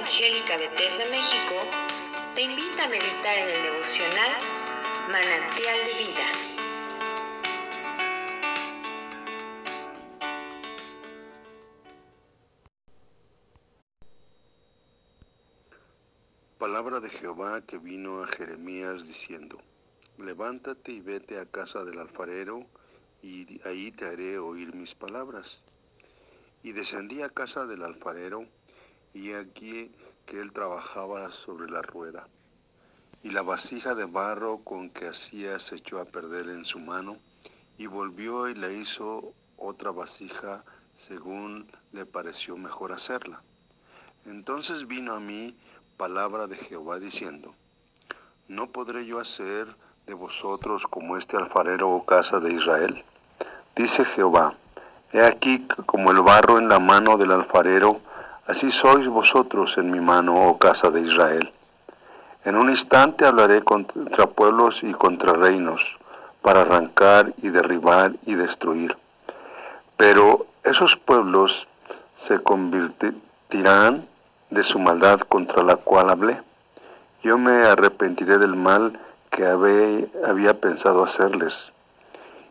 Evangélica Bethesda México te invita a meditar en el devocional Manantial de Vida. Palabra de Jehová que vino a Jeremías diciendo, Levántate y vete a casa del alfarero, y ahí te haré oír mis palabras. Y descendí a casa del alfarero, y aquí que él trabajaba sobre la rueda. Y la vasija de barro con que hacía se echó a perder en su mano, y volvió y le hizo otra vasija según le pareció mejor hacerla. Entonces vino a mí palabra de Jehová diciendo, ¿no podré yo hacer de vosotros como este alfarero o casa de Israel? Dice Jehová, he aquí como el barro en la mano del alfarero, Así sois vosotros en mi mano, oh casa de Israel. En un instante hablaré contra pueblos y contra reinos, para arrancar y derribar y destruir. Pero esos pueblos se convertirán de su maldad contra la cual hablé. Yo me arrepentiré del mal que había pensado hacerles.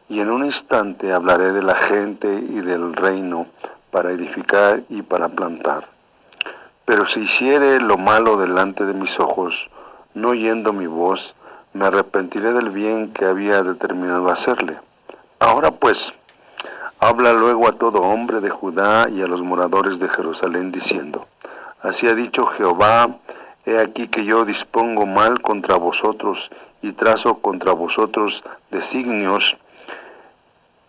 Y en un instante hablaré de la gente y del reino para edificar y para plantar. Pero si hiciere lo malo delante de mis ojos, no oyendo mi voz, me arrepentiré del bien que había determinado hacerle. Ahora pues, habla luego a todo hombre de Judá y a los moradores de Jerusalén, diciendo, Así ha dicho Jehová, he aquí que yo dispongo mal contra vosotros y trazo contra vosotros designios,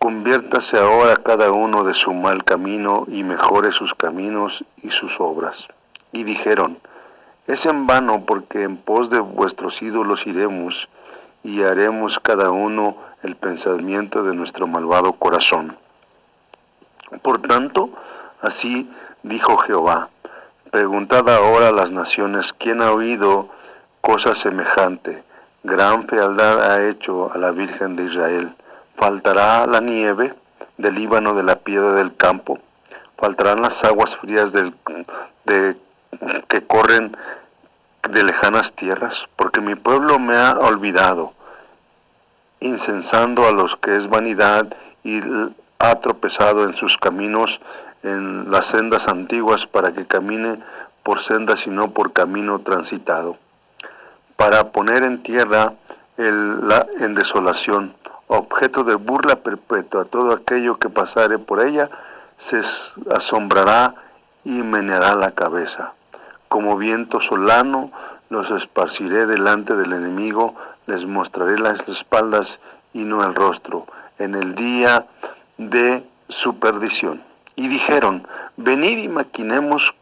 Conviértase ahora cada uno de su mal camino y mejore sus caminos y sus obras. Y dijeron, es en vano porque en pos de vuestros ídolos iremos y haremos cada uno el pensamiento de nuestro malvado corazón. Por tanto, así dijo Jehová, preguntad ahora a las naciones quién ha oído cosa semejante, gran fealdad ha hecho a la Virgen de Israel Faltará la nieve del Líbano de la piedra del campo, faltarán las aguas frías del, de, que corren de lejanas tierras, porque mi pueblo me ha olvidado, incensando a los que es vanidad y ha tropezado en sus caminos, en las sendas antiguas, para que camine por sendas y no por camino transitado, para poner en tierra el, la, en desolación objeto de burla perpetua. Todo aquello que pasare por ella se asombrará y meneará la cabeza. Como viento solano los esparciré delante del enemigo, les mostraré las espaldas y no el rostro, en el día de su perdición. Y dijeron, venid y maquinemos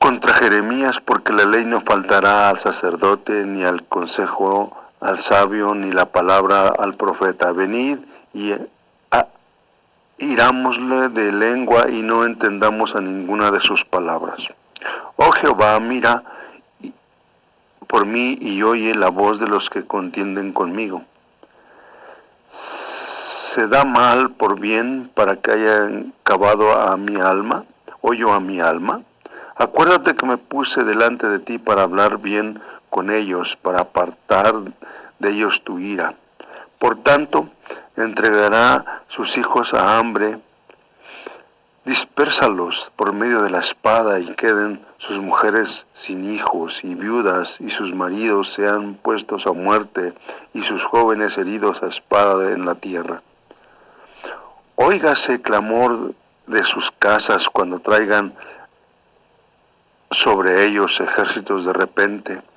contra Jeremías, porque la ley no faltará al sacerdote ni al consejo al sabio ni la palabra al profeta. Venid y a, irámosle de lengua y no entendamos a ninguna de sus palabras. Oh Jehová, mira por mí y oye la voz de los que contienden conmigo. ¿Se da mal por bien para que haya cavado a mi alma? ¿Oyo a mi alma? Acuérdate que me puse delante de ti para hablar bien con ellos, para apartar de ellos tu ira. Por tanto, entregará sus hijos a hambre, dispérsalos por medio de la espada y queden sus mujeres sin hijos y viudas y sus maridos sean puestos a muerte y sus jóvenes heridos a espada en la tierra. Óigase clamor de sus casas cuando traigan sobre ellos ejércitos de repente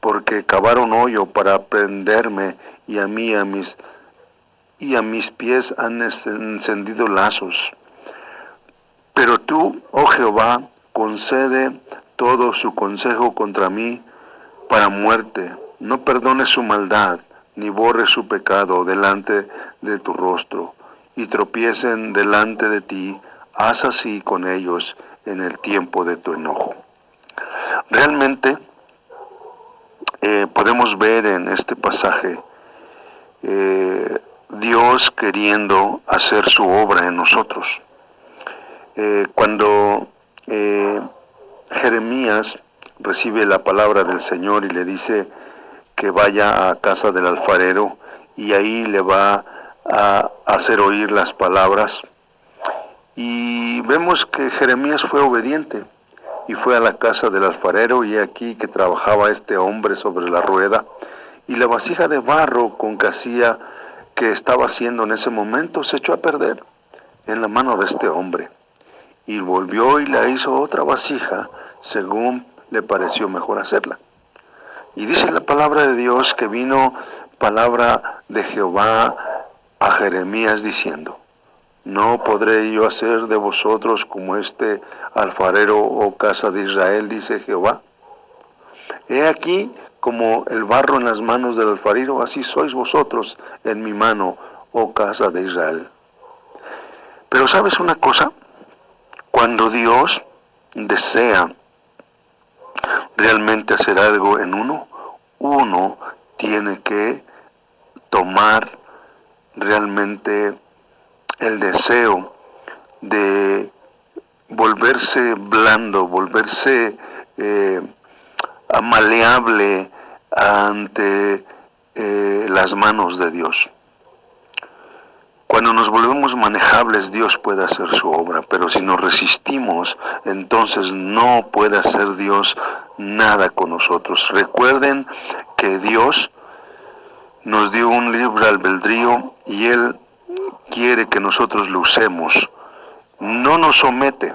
porque cavaron hoyo para prenderme y a mí a mis y a mis pies han encendido lazos. Pero tú, oh Jehová, concede todo su consejo contra mí para muerte. No perdones su maldad, ni borres su pecado delante de tu rostro, y tropiecen delante de ti, haz así con ellos en el tiempo de tu enojo. Realmente, eh, podemos ver en este pasaje eh, Dios queriendo hacer su obra en nosotros. Eh, cuando Jeremías recibe la palabra del Señor y le dice que vaya a casa del alfarero y ahí le va a hacer oír las palabras. Y vemos que Jeremías fue obediente y fue a la casa del alfarero y aquí que trabajaba este hombre sobre la rueda y la vasija de barro con que hacía que estaba haciendo en ese momento se echó a perder en la mano de este hombre y volvió y la hizo otra vasija según le pareció mejor hacerla. Y dice la palabra de Dios que vino palabra de Jehová a Jeremías diciendo, no podré yo hacer de vosotros como este alfarero o casa de Israel, dice Jehová. He aquí como el barro en las manos del alfarero, así sois vosotros en mi mano, oh casa de Israel. Pero sabes una cosa, cuando Dios desea realmente hacer algo en uno, uno tiene que tomar realmente el deseo de volverse blando, volverse eh, maleable ante eh, las manos de Dios. Cuando nos volvemos manejables, Dios puede hacer su obra, pero si nos resistimos, entonces no puede hacer Dios nada con nosotros. Recuerden que Dios nos dio un libre albedrío y Él quiere que nosotros lo usemos. No nos somete,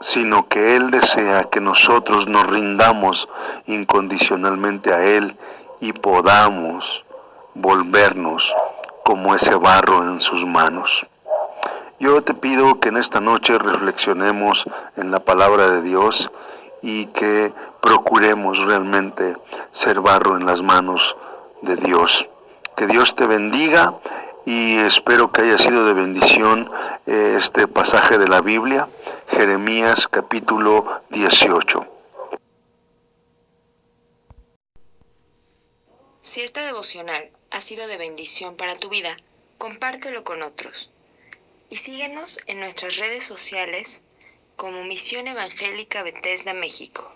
sino que Él desea que nosotros nos rindamos incondicionalmente a Él y podamos volvernos como ese barro en sus manos. Yo te pido que en esta noche reflexionemos en la palabra de Dios y que procuremos realmente ser barro en las manos de Dios. Que Dios te bendiga y espero que haya sido de bendición eh, este pasaje de la Biblia, Jeremías capítulo 18. Si esta devocional ha sido de bendición para tu vida, compártelo con otros. Y síguenos en nuestras redes sociales como Misión Evangélica Bethesda México.